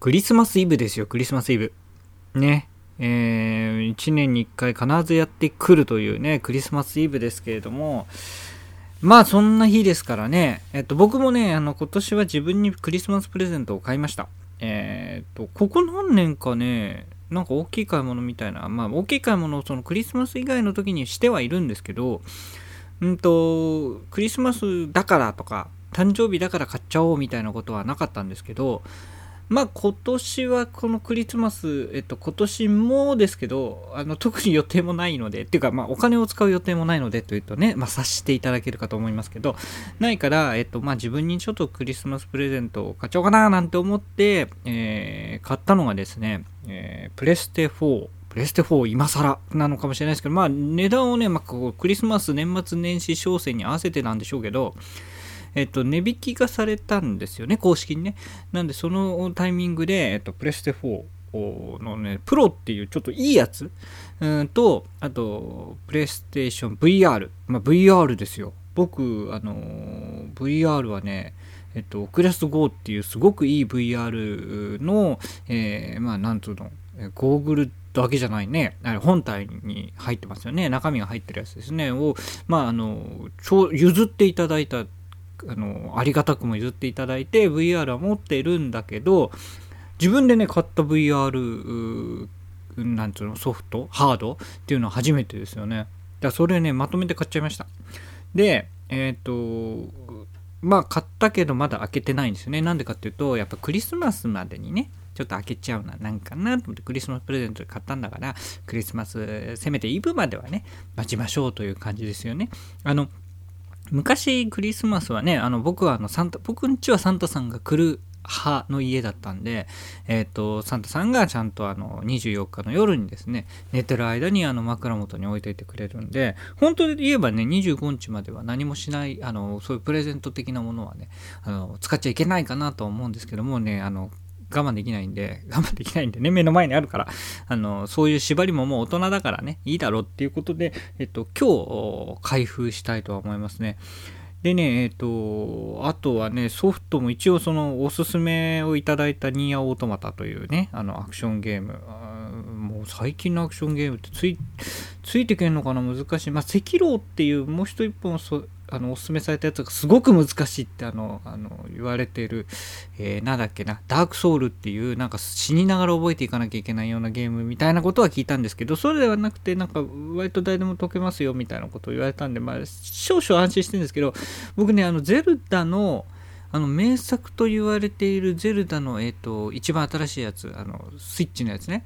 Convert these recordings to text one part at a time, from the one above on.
クリスマスイブですよ、クリスマスイブ。ね。えー、1年に1回必ずやってくるというね、クリスマスイブですけれども、まあそんな日ですからね、えっと僕もね、あの今年は自分にクリスマスプレゼントを買いました。えー、っと、ここ何年かね、なんか大きい買い物みたいな、まあ大きい買い物をそのクリスマス以外の時にしてはいるんですけど、うんと、クリスマスだからとか、誕生日だから買っちゃおうみたいなことはなかったんですけど、まあ今年はこのクリスマス、えっと今年もですけど、あの特に予定もないので、っていうかまあお金を使う予定もないのでというとね、まあ察していただけるかと思いますけど、ないから、えっとまあ自分にちょっとクリスマスプレゼントを買っちゃおうかななんて思って、えー、買ったのがですね、えー、プレステ4、プレステ4今更なのかもしれないですけど、まあ値段をね、まあ、こうクリスマス年末年始商戦に合わせてなんでしょうけど、えっと、値引きがされたんですよね、公式にね。なんで、そのタイミングで、えっと、プレステ4のね、プロっていうちょっといいやつうんと、あと、プレイステーション VR。まあ、VR ですよ。僕、あのー、VR はね、えっと、クラス GO っていうすごくいい VR の、えー、まあ、なんつうの、ゴーグルだけじゃないね、本体に入ってますよね、中身が入ってるやつですね、を、まあ、あの、譲っていただいたあの、ありがたくも譲っていただいて、VR は持ってるんだけど、自分でね、買った VR、なんつうの、ソフト、ハードっていうのは初めてですよね。だからそれね、まとめて買っちゃいました。で、えっ、ー、と、まあ、買ったけどまだ開けてないんですよね。なんでかっていうと、やっぱクリスマスまでにね、ちょっと開けちゃうな、なんかなと思ってクリスマスプレゼントで買ったんだから、クリスマス、せめてイブまではね、待ちましょうという感じですよね。あの、昔クリスマスはね、あの僕はあのサンタ、僕んちはサンタさんが来る派の家だったんで、えっ、ー、と、サンタさんがちゃんとあの24日の夜にですね、寝てる間にあの枕元に置いといてくれるんで、本当で言えばね、25日までは何もしない、あの、そういうプレゼント的なものはね、あの、使っちゃいけないかなと思うんですけどもね、あの、我慢できないんで、我慢できないんでね、目の前にあるから、あの、そういう縛りももう大人だからね、いいだろうっていうことで、えっと、今日、開封したいとは思いますね。でね、えっ、と、あとはね、ソフトも一応そのおすすめをいただいたニーアオートマタというね、あのアクションゲーム。もう最近のアクションゲームってつい、ついてけんのかな？難しい。まあ、赤狼っていうもう一一本あのおすすめされたやつがすごく難しいってあのあの言われてる、えー、なんだっけな、ダークソウルっていうなんか死にながら覚えていかなきゃいけないようなゲームみたいなことは聞いたんですけど、それではなくてなんか割と誰でも解けますよみたいなことを言われたんで、まあ少々安心してるんですけど、僕ね、あのゼルダのあの名作と言われているゼルダの、えーと、一番新しいやつ、あのスイッチのやつね。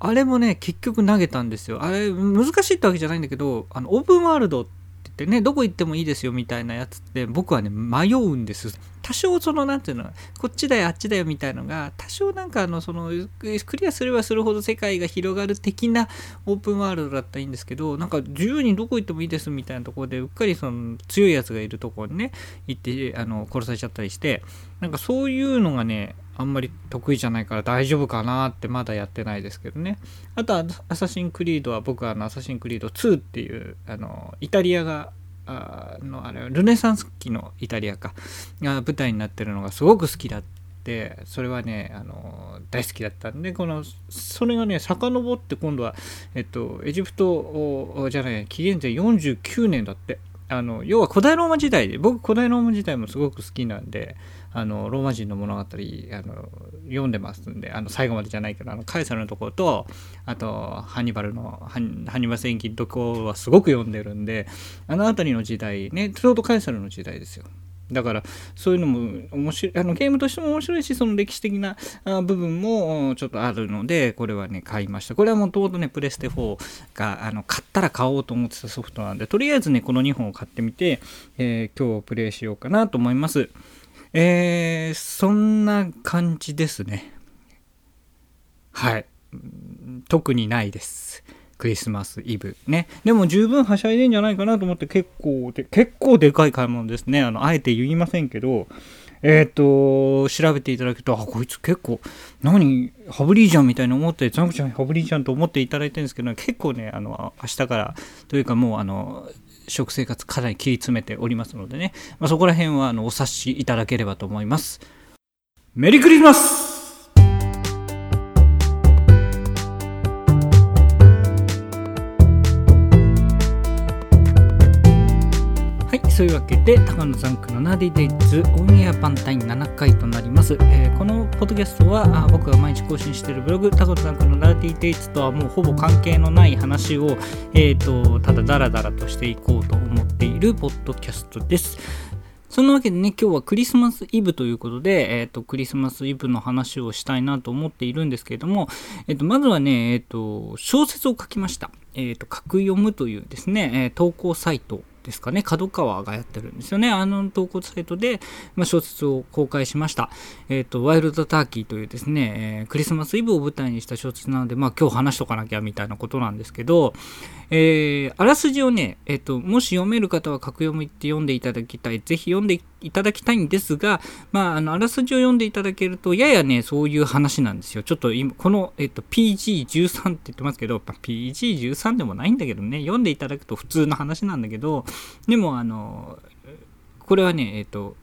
あれもね、結局投げたんですよ。あれ、難しいってわけじゃないんだけど、あのオープンワールドってってね、どこ行ってもいいですよみたいなやつって僕はね、迷うんです。多少その、なんていうの、こっちだよ、あっちだよみたいのが、多少なんかあの、その、クリアすればするほど世界が広がる的なオープンワールドだったらいいんですけど、なんか自由にどこ行ってもいいですみたいなところで、うっかりその強いやつがいるとこにね、行って、あの、殺されちゃったりして、なんかそういうのがね、あんまり得意じゃないから大丈夫かなってまだやってないですけどね。あとは、アサシンクリードは僕はあの、アサシンクリード2っていう、あの、イタリアが、あの、あれ、ルネサンス期のイタリアか、が舞台になってるのがすごく好きだって、それはね、あの、大好きだったんで、この、それがね、遡って今度は、えっと、エジプトじゃない、紀元前49年だって。あの、要は古代ローマ時代で、僕古代ローマ時代もすごく好きなんで、あの、ローマ人の物語、あの、読んでますんで、あの、最後までじゃないけど、あの、カエサルのところと、あと、ハニバルの、ハニバル戦記のとこはすごく読んでるんで、あの辺りの時代ね、ちょうどカエサルの時代ですよ。だからそういうのも面白いあのゲームとしても面白いしその歴史的な部分もちょっとあるのでこれはね買いました。これはもともとねプレステ4があの買ったら買おうと思ってたソフトなんでとりあえずねこの2本を買ってみて、えー、今日プレイしようかなと思います。えー、そんな感じですね。はい。特にないです。クリスマスイブ。ね。でも十分はしゃいでんじゃないかなと思って結構で、結構でかい買い物ですね。あの、あえて言いませんけど、えっ、ー、と、調べていただくと、あ、こいつ結構、何、ハブリーじゃんみたいに思って、ザンクちゃんハブリーじゃんと思っていただいてるんですけど、結構ね、あの、明日から、というかもう、あの、食生活かなり切り詰めておりますのでね、まあ、そこら辺は、あの、お察しいただければと思います。メリークリスマスというわけで、高野さんクのナディデイズオンエア版第7回となります。えー、このポッドキャストは、あ僕が毎日更新しているブログ、高野さんクのナディデイズとはもうほぼ関係のない話を、えーと、ただダラダラとしていこうと思っているポッドキャストです。そんなわけでね、今日はクリスマスイブということで、えっ、ー、と、クリスマスイブの話をしたいなと思っているんですけれども、えっ、ー、と、まずはね、えっ、ー、と、小説を書きました。えっ、と、格読むというですね、え投稿サイトですかね、角川がやってるんですよね。あの投稿サイトで、まあ、小説を公開しました。えっ、ー、と、ワイルドターキーというですね、えー、クリスマスイブを舞台にした小説なので、まあ今日話しとかなきゃみたいなことなんですけど、えー、あらすじをね、えっ、ー、と、もし読める方は格読みって読んでいただきたい。ぜひ読んでいただきたいんですが、まあ、あの、あらすじを読んでいただけると、ややね、そういう話なんですよ。ちょっと今、この、えっ、ー、と、PG13 って言ってますけど、PG13 でもないんだけどね、読んでいただくと普通の話なんだけど、でも、あの、これはね、えっ、と、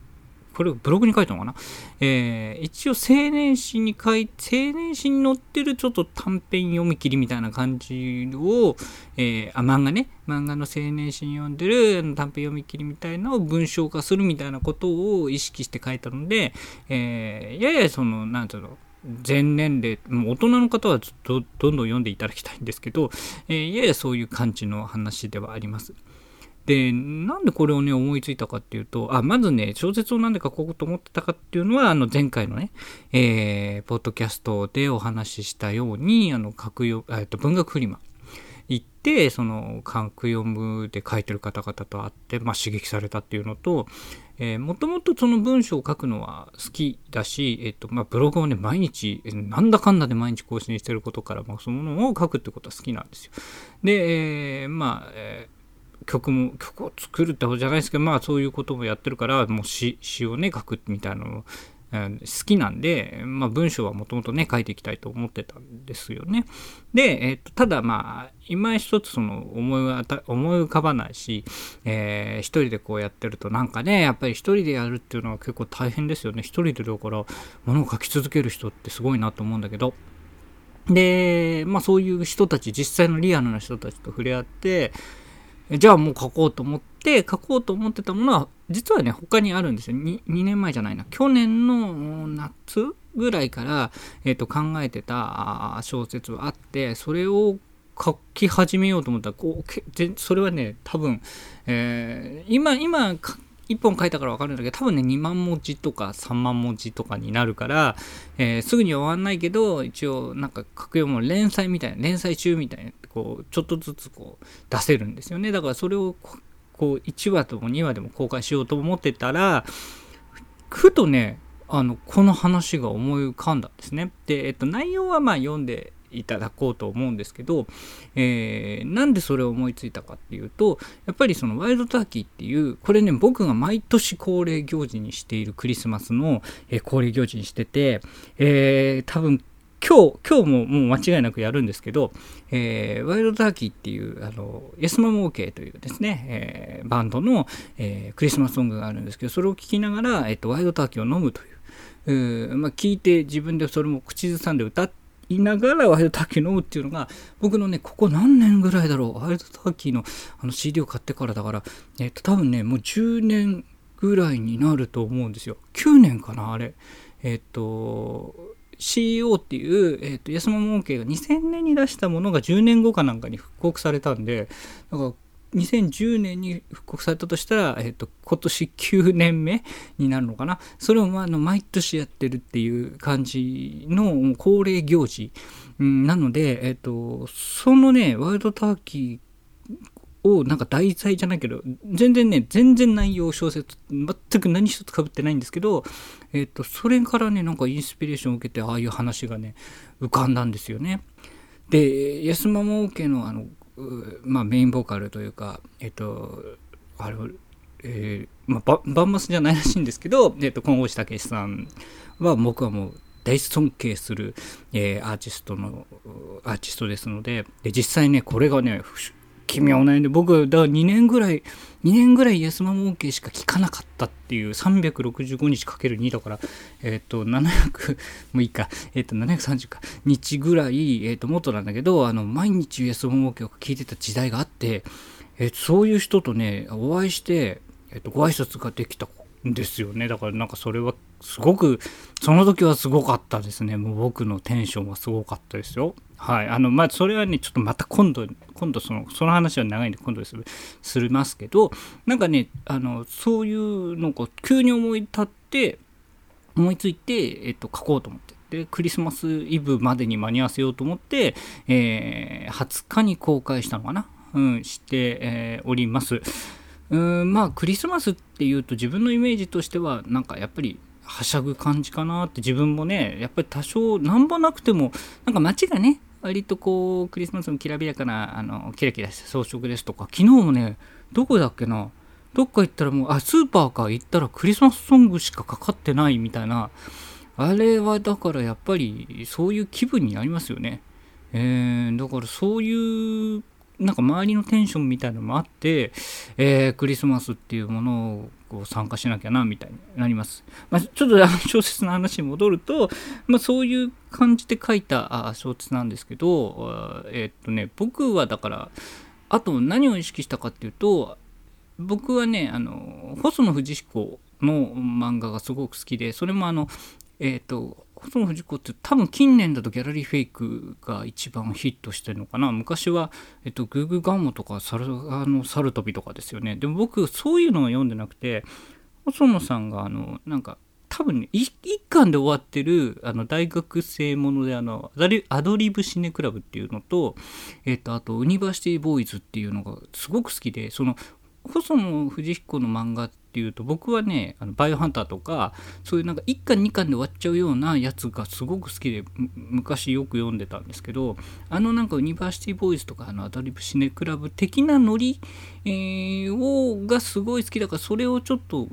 これブログに書いたのかな？えー、一応青年誌に書い、青年誌に載ってるちょっと短編読み切りみたいな感じを、えー、あ、漫画ね、漫画の青年誌に読んでる短編読み切りみたいなのを文章化するみたいなことを意識して書いたので、えー、ややその、なんていうの、全年齢、もう大人の方はどんどん読んでいただきたいんですけど、えー、ややそういう感じの話ではあります。で、なんでこれをね、思いついたかっていうと、あ、まずね、小説をなんで書こうと思ってたかっていうのは、あの、前回のね、えー、ポッドキャストでお話ししたように、あの、書くよ、えっと、文学フリマ行って、その、書く読むで書いてる方々と会って、まあ、刺激されたっていうのと、えー、もともとその文章を書くのは好きだし、えっ、と、まあ、ブログをね、毎日、なんだかんだで毎日更新してることから、まあ、そのものを書くってことは好きなんですよ。で、えー、まあ、えー曲も、曲を作るってことじゃないですけど、まあそういうこともやってるから、もう詩、詩をね、書くみたいなの好きなんで、まあ文章はもともとね、書いていきたいと思ってたんですよね。で、えっ、と、ただまあ、今一つその思い思い浮かばないし、えー、一人でこうやってるとなんかね、やっぱり一人でやるっていうのは結構大変ですよね。一人でだから物を書き続ける人ってすごいなと思うんだけど、で、まあそういう人たち、実際のリアルな人たちと触れ合って、じゃあもう書こうと思って、書こうと思ってたものは、実はね、他にあるんですよ。2, 2年前じゃないな。去年の夏ぐらいから、えっ、ー、と、考えてた小説はあって、それを書き始めようと思ったら、こう、それはね、多分、えー、今、今、1本書いたから分かるんだけど、多分ね、2万文字とか3万文字とかになるから、えー、すぐに終わんないけど、一応、なんか、書くよも連載みたいな、連載中みたいな、こう、ちょっとずつこう、出せるんですよね。だからそれを、こう、1話とも2話でも公開しようと思ってたら、ふとね、あの、この話が思い浮かんだんですね。で、えっと、内容はまあ読んでいただこうと思うんですけど、えー、なんでそれを思いついたかっていうと、やっぱりそのワイルドターキーっていう、これね、僕が毎年恒例行事にしているクリスマスの、えー、恒例行事にしてて、えー、多分今日、今日ももう間違いなくやるんですけど、えー、ワイルドターキーっていう、あの、イエスマモーケーというですね、えー、バンドの、えー、クリスマスソングがあるんですけど、それを聴きながら、えっ、と、ワイルドターキーを飲むという、うまあ、聞いて自分でそれも口ずさんで歌っていながらワイルドターキー飲むっていうのが、僕のね、ここ何年ぐらいだろう、ワイルドターキーのあの CD を買ってからだから、えっ、と、多分ね、もう10年ぐらいになると思うんですよ。9年かな、あれ。えっ、と、CEO っていう、えっ、ー、と、安間儲けが2000年に出したものが10年後かなんかに復刻されたんで、だから2010年に復刻されたとしたら、えっ、と、今年9年目になるのかな。それを、まあ、の毎年やってるっていう感じの恒例行事、うん、なので、えっ、と、そのね、ワイルドターキーをなんか題材じゃないけど、全然ね、全然内容小説、全く何一つ被ってないんですけど、えっ、と、それからね、なんかインスピレーションを受けて、ああいう話がね、浮かんだんですよね。で、安間も家のあの、まあメインボーカルというか、えっ、と、あれ、えー、まあ、バンマスじゃないらしいんですけど、えっ、と、金剛武さんは僕はもう大尊敬する、えー、アーティストの、アーティストですので、で、実際ね、これがね、奇妙なで、僕、だから2年ぐらい、2年ぐらい安間儲けしか聞かなかったっていう、365日かける2だから、えっ、ー、と、700、もういいか、えっ、ー、と、730か、日ぐらい、えっ、ー、と、元なんだけど、あの、毎日安間儲けを聞いてた時代があって、えー、そういう人とね、お会いして、えっと、ご挨拶ができたですよね。だからなんかそれはすごくその時はすごかったですね。もう僕のテンションはすごかったですよ。はい。あのまあそれはねちょっとまた今度今度そのその話は長いんで今度ですすりますけどなんかねあのそういうのを急に思い立って思いついて、えっと、書こうと思って。でクリスマスイブまでに間に合わせようと思って、えー、20日に公開したのかな、うん、して、えー、おります。うんまあクリスマスっていうと自分のイメージとしてはなんかやっぱりはしゃぐ感じかなって自分もねやっぱり多少なんぼなくてもなんか街がね割とこうクリスマスのきらびやかなあのキラキラした装飾ですとか昨日もねどこだっけなどっか行ったらもうあスーパーか行ったらクリスマスソングしかかかってないみたいなあれはだからやっぱりそういう気分になりますよね。えー、だからそういうなんか周りのテンションみたいのもあって、えー、クリスマスっていうものをこう参加しなきゃなみたいになります。まあ、ちょっとあの小説の話に戻ると、まあ、そういう感じで書いた小説なんですけど、え、っとね、僕はだから、あと何を意識したかっていうと、僕はね、あの、細野藤彦の漫画がすごく好きで、それもあの、えっ、と、細野藤子って多分近年だとギャラリーフェイクが一番ヒットしてるのかな。昔は、えっと、グーグーガンモとかサルあのサルトビとかですよね。でも僕そういうのは読んでなくて細野さんがあのなんか多分ね一巻で終わってるあの大学生ものであのアドリブシネクラブっていうのと,、えっとあとユニバーシティボーイズっていうのがすごく好きでその細野不二彦の漫画ってっていうと僕はねあのバイオハンターとかそういうなんか1巻2巻で終わっちゃうようなやつがすごく好きで昔よく読んでたんですけどあのなんかユニバーシティボーイズとかあのアドリブシネクラブ的なノリ、えー、をがすごい好きだからそれをちょっと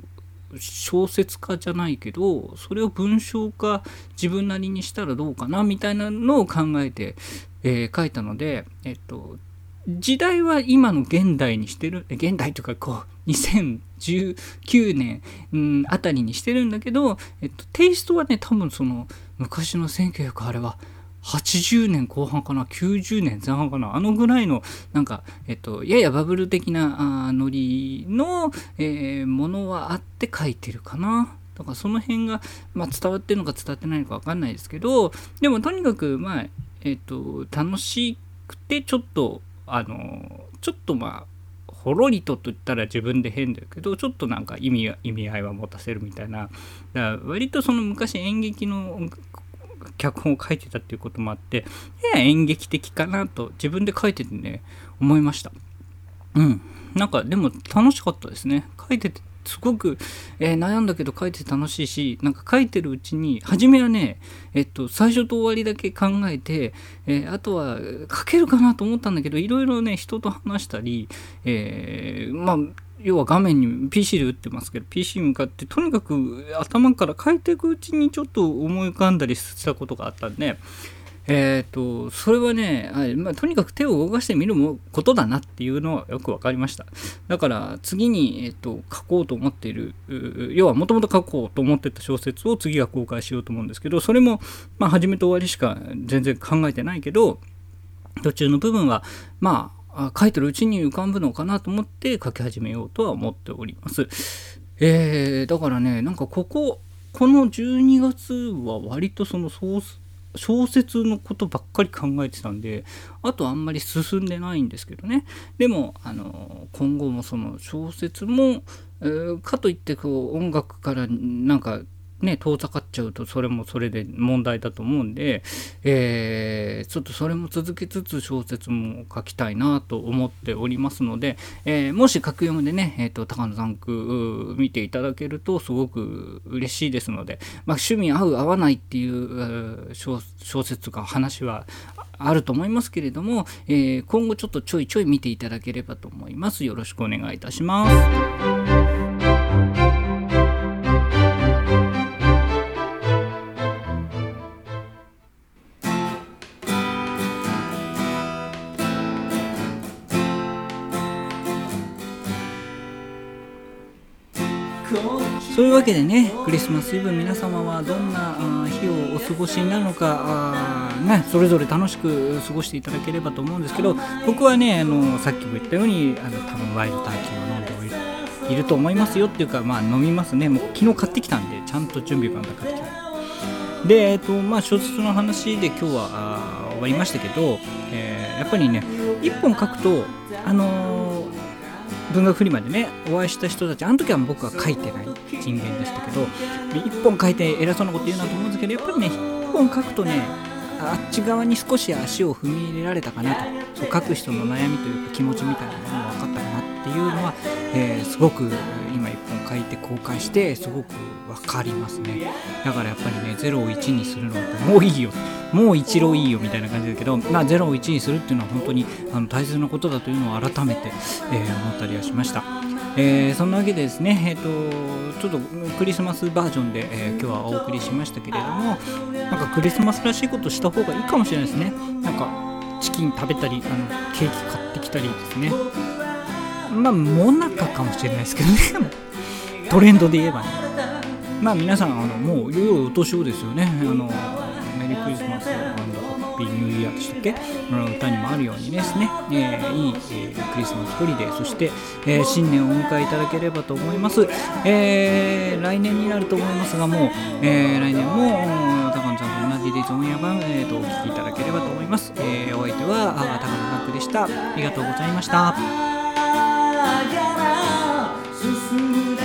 小説家じゃないけどそれを文章化自分なりにしたらどうかなみたいなのを考えて、えー、書いたので、えっと、時代は今の現代にしてる、現代というかこう、2019年、うん、あたりにしてるんだけど、えっと、テイストはね、多分その、昔の1900あれは、80年後半かな、90年前半かな、あのぐらいの、なんか、えっと、ややバブル的なあノリの、えー、ものはあって書いてるかな。だからその辺が、まあ、伝わってるのか伝わってないのかわかんないですけど、でもとにかく、まあ、えっと、楽しくて、ちょっと、あのちょっとまあほろりとと言ったら自分で変だけどちょっとなんか意味意味合いは持たせるみたいな。だから割とその昔演劇の脚本を書いてたっていうこともあってやや演劇的かなと自分で書いててね思いました。うん。なんかでも楽しかったですね。書いててすごく、えー、悩んだけど書いて楽しいし、なんか書いてるうちに、初めはね、えっと、最初と終わりだけ考えて、えー、あとは書けるかなと思ったんだけど、いろいろね、人と話したり、えー、まあ、要は画面に PC で打ってますけど PC に向かってとにかく頭から書いていくうちにちょっと思い浮かんだりしたことがあったんでえっ、ー、と、それはね、はいまあ、とにかく手を動かしてみることだなっていうのはよく分かりました。だから次に、えっ、ー、と、書こうと思っている、要はもともと書こうと思ってた小説を次は公開しようと思うんですけど、それも、まあ、初めと終わりしか全然考えてないけど、途中の部分は、まあ、書いてるうちに浮かぶのかなと思って書き始めようとは思っております。えー、だからね、なんかここ、この12月は割とそのソース小説のことばっかり考えてたんであとあんまり進んでないんですけどね。でもあの今後もその小説も、えー、かといってこう音楽からなんかね、遠ざかっちゃうとそれもそれで問題だと思うんで、えー、ちょっとそれも続けつつ小説も書きたいなと思っておりますので、えー、もし格読むでね、えーと、高野残空見ていただけるとすごく嬉しいですので、まあ、趣味合う合わないっていう小説か話はあると思いますけれども、えー、今後ちょっとちょいちょい見ていただければと思います。よろしくお願いいたします。けでねクリスマスイブ皆様はどんな日をお過ごしになるのかね、それぞれ楽しく過ごしていただければと思うんですけど僕はねあのさっきも言ったようにあの多分ワイルドターキーを飲んでおいると思いますよっていうかまあ飲みますね。もう昨日買ってきたんでちゃんと準備万端買ってきた。でえっ、とまあ小説の話で今日は終わりましたけど、えー、やっぱりね1本書くとあのー文学フリマでねお会いした人たちあの時は僕は書いてない人間でしたけど1本書いて偉そうなこと言うなと思うんですけどやっぱりね1本書くとねあっち側に少し足を踏み入れられたかなと。そう書く人の悩みというか気持ちみたいなものが分かったかなっていうのは、えー、すごく今1本書いて公開してすごく分かりますね。だからやっぱりね0を1にするのってもういいよ。もう一郎いいよみたいな感じだけど、まあ、0を1にするっていうのは本当にあの大切なことだというのを改めて、えー、思ったりはしました。えー、そんなわけでですね、えーと、ちょっとクリスマスバージョンで、えー、今日はお送りしましたけれどもなんかクリスマスらしいことした方がいいかもしれないですね。なんかチキン食べたりあのケーキ買ってきたりですね。まあもなかかもしれないですけどね。トレンドで言えばね。まあ皆さんあのもういよいよお年をですよね。あのメリークリスマスハッピーニューイヤーでしたっけ？の歌にもあるようにですね、えー、いい、えー、クリスマスホリデーそして、えー、新年をお迎えいただければと思います、えー、来年になると思いますがもう、えー、来年も高野さんと同じディズオンエア版、えーと、お聴きいただければと思います、えー、お相手は高野マックでした。ありがとうございました。進む